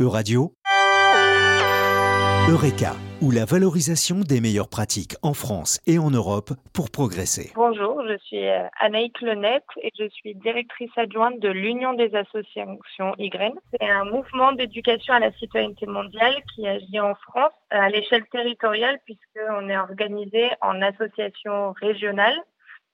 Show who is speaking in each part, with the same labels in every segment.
Speaker 1: Euradio, Eureka, ou la valorisation des meilleures pratiques en France et en Europe pour progresser.
Speaker 2: Bonjour, je suis euh, Anaïk Lenette et je suis directrice adjointe de l'Union des associations YGREN. C'est un mouvement d'éducation à la citoyenneté mondiale qui agit en France à l'échelle territoriale puisqu'on est organisé en associations régionales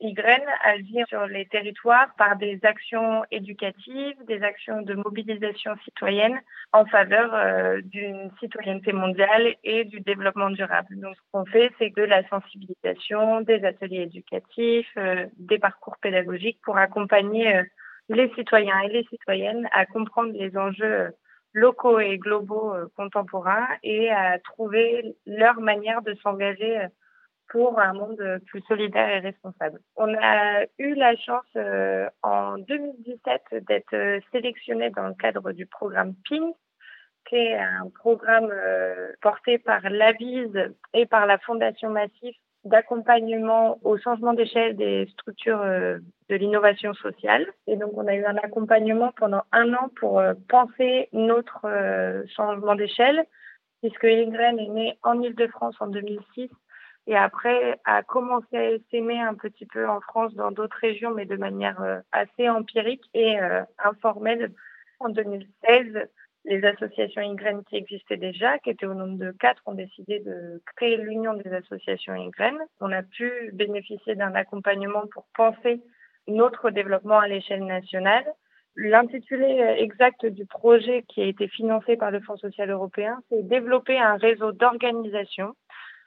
Speaker 2: YGREN agit sur les territoires par des actions éducatives, des actions de mobilisation citoyenne en faveur euh, d'une citoyenneté mondiale et du développement durable. Donc, ce qu'on fait, c'est de la sensibilisation, des ateliers éducatifs, euh, des parcours pédagogiques pour accompagner euh, les citoyens et les citoyennes à comprendre les enjeux locaux et globaux contemporains et à trouver leur manière de s'engager pour un monde plus solidaire et responsable. On a eu la chance euh, en 2017 d'être euh, sélectionné dans le cadre du programme PIN, qui est un programme euh, porté par l'AVISE et par la Fondation Massif d'accompagnement au changement d'échelle des structures de l'innovation sociale. Et donc, on a eu un accompagnement pendant un an pour penser notre changement d'échelle, puisque Ingren est né en Ile-de-France en 2006 et après a commencé à s'aimer un petit peu en France, dans d'autres régions, mais de manière euh, assez empirique et euh, informelle. En 2016, les associations YGREN qui existaient déjà, qui étaient au nombre de quatre, ont décidé de créer l'Union des associations YGREN. On a pu bénéficier d'un accompagnement pour penser notre développement à l'échelle nationale. L'intitulé euh, exact du projet qui a été financé par le Fonds social européen, c'est développer un réseau d'organisation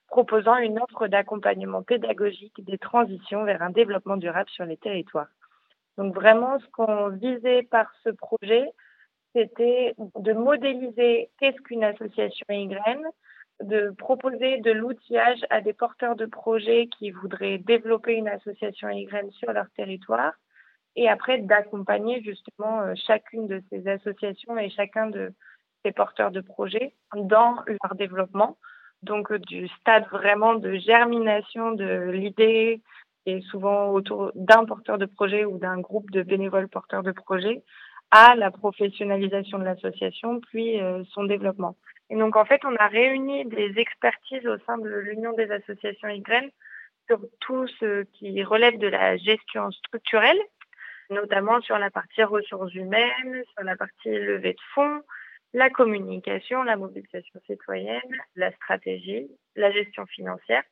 Speaker 2: proposant une offre d'accompagnement pédagogique des transitions vers un développement durable sur les territoires. Donc vraiment, ce qu'on visait par ce projet, c'était de modéliser qu'est-ce qu'une association YGREN, de proposer de l'outillage à des porteurs de projets qui voudraient développer une association YGREN sur leur territoire et après d'accompagner justement euh, chacune de ces associations et chacun de ces porteurs de projets dans leur développement donc euh, du stade vraiment de germination de l'idée et souvent autour d'un porteur de projet ou d'un groupe de bénévoles porteurs de projet à la professionnalisation de l'association puis euh, son développement. Et donc en fait, on a réuni des expertises au sein de l'Union des associations YGREN sur tout ce qui relève de la gestion structurelle, notamment sur la partie ressources humaines, sur la partie levée de fonds, la communication, la mobilisation citoyenne, la stratégie, la gestion financière.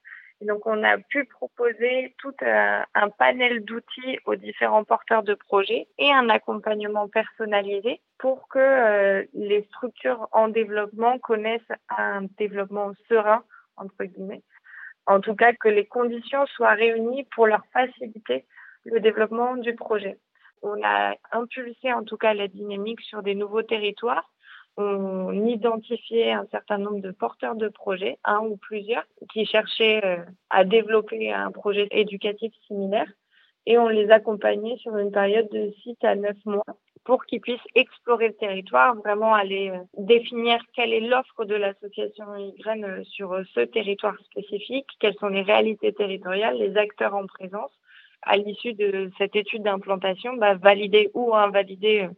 Speaker 2: Et donc, on a pu proposer tout un, panel d'outils aux différents porteurs de projets et un accompagnement personnalisé pour que euh, les structures en développement connaissent un développement serein, entre guillemets. En tout cas, que les conditions soient réunies pour leur faciliter le développement du projet. On a impulsé en tout cas la dynamique sur des nouveaux territoires on identifiait un certain nombre de porteurs de projets, un ou plusieurs, qui cherchaient euh, à développer un projet éducatif similaire et on les accompagnait sur une période de 6 à 9 mois pour qu'ils puissent explorer le territoire, vraiment aller euh, définir quelle est l'offre de l'association YGREN euh, sur ce territoire spécifique, quelles sont les réalités territoriales, les acteurs en présence. À l'issue de cette étude d'implantation, bah, valider ou invalider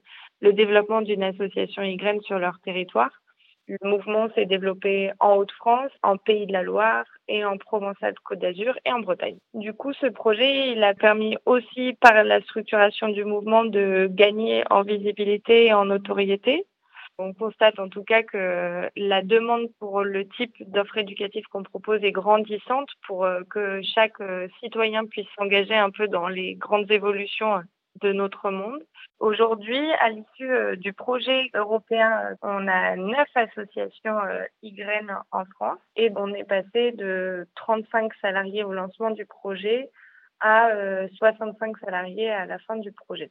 Speaker 2: le développement d'une association YGREN sur leur territoire. Le mouvement s'est développé en Haute-France, en Pays de la Loire et en Provence-Alpes-Côte d'Azur et en Bretagne. Du coup, ce projet, il a permis aussi par la structuration du mouvement de gagner en visibilité et en notoriété. On constate en tout cas que la demande pour le type d'offre éducative qu'on propose est grandissante pour euh, que chaque euh, citoyen puisse s'engager un peu dans les grandes évolutions de notre monde. Aujourd'hui, à l'issue euh, du projet européen, euh, on a neuf associations euh, YGREN en France et on est passé de 35 salariés au lancement du projet à 65 salariés à la fin du projet.